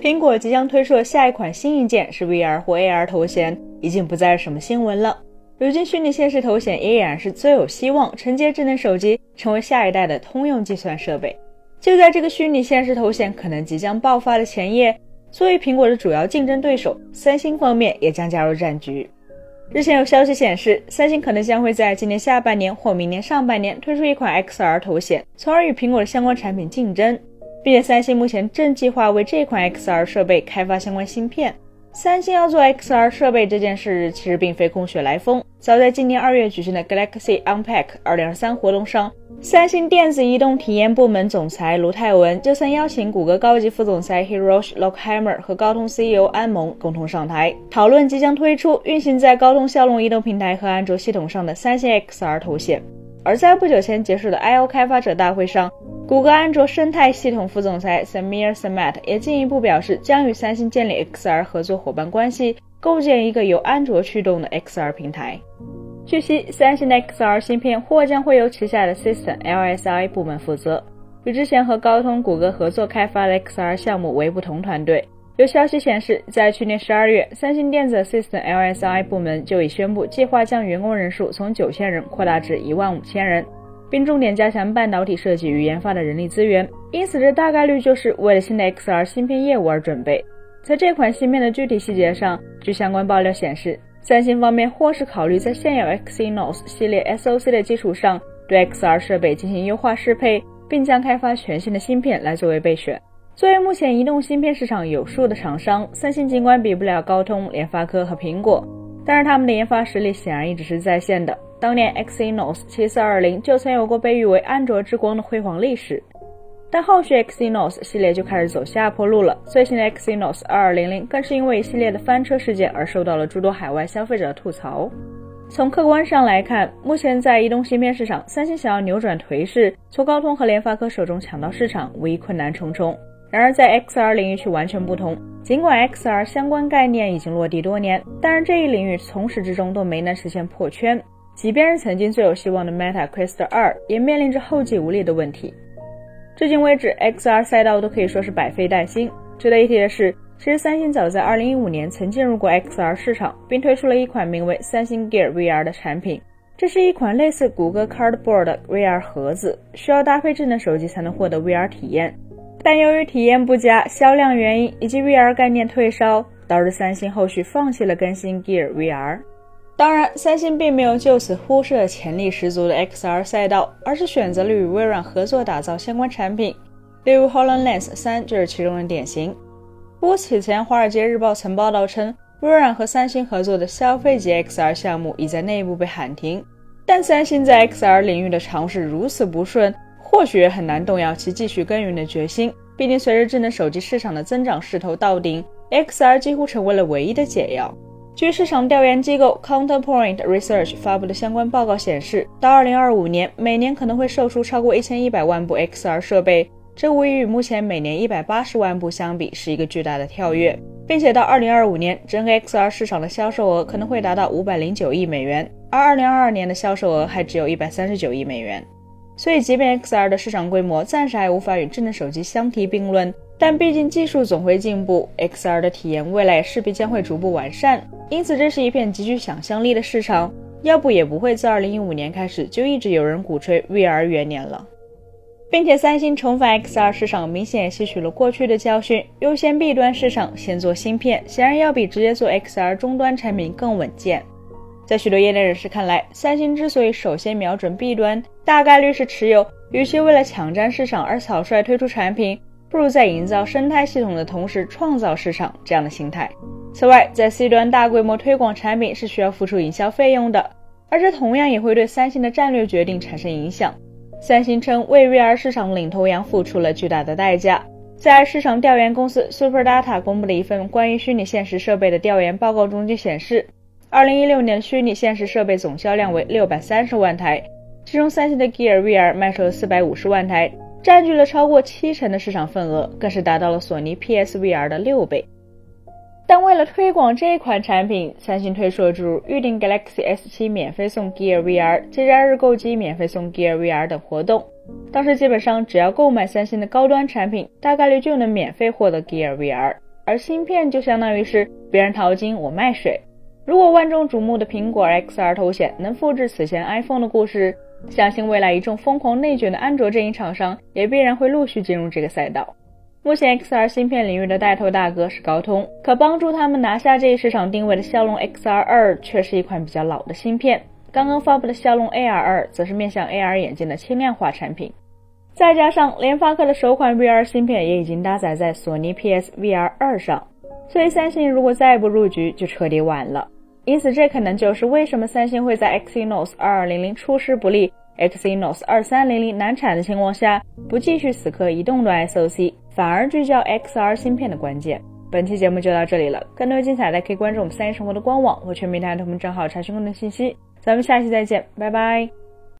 苹果即将推出的下一款新硬件是 VR 或 AR 头显，已经不再是什么新闻了。如今，虚拟现实头显依然是最有希望承接智能手机，成为下一代的通用计算设备。就在这个虚拟现实头显可能即将爆发的前夜，作为苹果的主要竞争对手，三星方面也将加入战局。日前有消息显示，三星可能将会在今年下半年或明年上半年推出一款 XR 头显，从而与苹果的相关产品竞争。并且，三星目前正计划为这款 XR 设备开发相关芯片。三星要做 XR 设备这件事，其实并非空穴来风。早在今年二月举行的 Galaxy Unpack 2023活动上，三星电子移动体验部门总裁卢泰文就曾邀请谷歌高级副总裁 Hiroshi Lockheimer 和高通 CEO 安蒙共同上台，讨论即将推出、运行在高通骁龙移动平台和安卓系统上的三星 XR 头显。而在不久前结束的 I/O 开发者大会上，谷歌安卓生态系统副总裁 Samir Samat 也进一步表示，将与三星建立 XR 合作伙伴关系，构建一个由安卓驱动的 XR 平台。据悉，三星的 XR 芯片或将会由旗下的 System LSI 部门负责，与之前和高通、谷歌合作开发的 XR 项目为不同团队。有消息显示，在去年十二月，三星电子 System LSI 部门就已宣布计划将员工人数从九千人扩大至一万五千人。并重点加强半导体设计与研发的人力资源，因此这大概率就是为了新的 XR 芯片业务而准备。在这款芯片的具体细节上，据相关爆料显示，三星方面或是考虑在现有 Exynos 系列 SoC 的基础上，对 XR 设备进行优化适配，并将开发全新的芯片来作为备选。作为目前移动芯片市场有数的厂商，三星尽管比不了高通、联发科和苹果，但是他们的研发实力显然一直是在线的。当年 Exynos 7420就曾有过被誉为安卓之光的辉煌历史，但后续 Exynos 系列就开始走下坡路了。最新的 Exynos 2200更是因为一系列的翻车事件而受到了诸多海外消费者的吐槽。从客观上来看，目前在移动芯片市场，三星想要扭转颓势，从高通和联发科手中抢到市场，无疑困难重重。然而在 XR 领域却完全不同，尽管 XR 相关概念已经落地多年，但是这一领域从始至终都没能实现破圈。即便是曾经最有希望的 Meta Quest 2，也面临着后继无力的问题。至今为止，XR 赛道都可以说是百废待兴。值得一提的是，其实三星早在2015年曾进入过 XR 市场，并推出了一款名为三星 Gear VR 的产品。这是一款类似谷歌 Cardboard 的 VR 盒子，需要搭配智能手机才能获得 VR 体验。但由于体验不佳、销量原因以及 VR 概念退烧，导致三星后续放弃了更新 Gear VR。当然，三星并没有就此忽视了潜力十足的 XR 赛道，而是选择了与微软合作打造相关产品，例如 HoloLens 3就是其中的典型。不过此前，《华尔街日报》曾报道称，微软和三星合作的消费级 XR 项目已在内部被喊停。但三星在 XR 领域的尝试如此不顺，或许也很难动摇其继续耕耘的决心。毕竟，随着智能手机市场的增长势头到顶，XR 几乎成为了唯一的解药。据市场调研机构 Counterpoint Research 发布的相关报告显示，到2025年，每年可能会售出超过1100万部 XR 设备，这无疑与目前每年180万部相比是一个巨大的跳跃，并且到2025年，整个 XR 市场的销售额可能会达到509亿美元，而2022年的销售额还只有一百三十九亿美元。所以，即便 XR 的市场规模暂时还无法与智能手机相提并论，但毕竟技术总会进步，XR 的体验未来势必将会逐步完善。因此，这是一片极具想象力的市场，要不也不会自2015年开始就一直有人鼓吹 VR 元年了。并且，三星重返 XR 市场，明显吸取了过去的教训，优先 B 端市场，先做芯片，显然要比直接做 XR 终端产品更稳健。在许多业内人士看来，三星之所以首先瞄准 B 端，大概率是持有与其为了抢占市场而草率推出产品，不如在营造生态系统的同时创造市场这样的心态。此外，在 C 端大规模推广产品是需要付出营销费用的，而这同样也会对三星的战略决定产生影响。三星称为 VR 市场领头羊付出了巨大的代价。在市场调研公司 SuperData 公布的一份关于虚拟现实设备的调研报告中就显示。二零一六年虚拟现实设备总销量为六百三十万台，其中三星的 Gear VR 卖出了四百五十万台，占据了超过七成的市场份额，更是达到了索尼 PSVR 的六倍。但为了推广这款产品，三星推出了诸如预定 Galaxy S7 免费送 Gear VR、节假日购机免费送 Gear VR 等活动，当时基本上只要购买三星的高端产品，大概率就能免费获得 Gear VR，而芯片就相当于是别人淘金我卖水。如果万众瞩目的苹果 XR 头显能复制此前 iPhone 的故事，相信未来一众疯狂内卷的安卓阵营厂商也必然会陆续进入这个赛道。目前 XR 芯片领域的带头大哥是高通，可帮助他们拿下这一市场定位的骁龙 XR 二却是一款比较老的芯片。刚刚发布的骁龙 AR 二则是面向 AR 眼镜的轻量化产品。再加上联发科的首款 VR 芯片也已经搭载在索尼 PSVR 二上，所以三星如果再不入局，就彻底晚了。因此，这可能就是为什么三星会在 Exynos 2200出师不利，Exynos 2300难产的情况下，不继续死磕移动端 SoC。反而聚焦 XR 芯片的关键。本期节目就到这里了，更多精彩的可以关注我们三一生活的官网和全民大同账号查询更多信息。咱们下期再见，拜拜。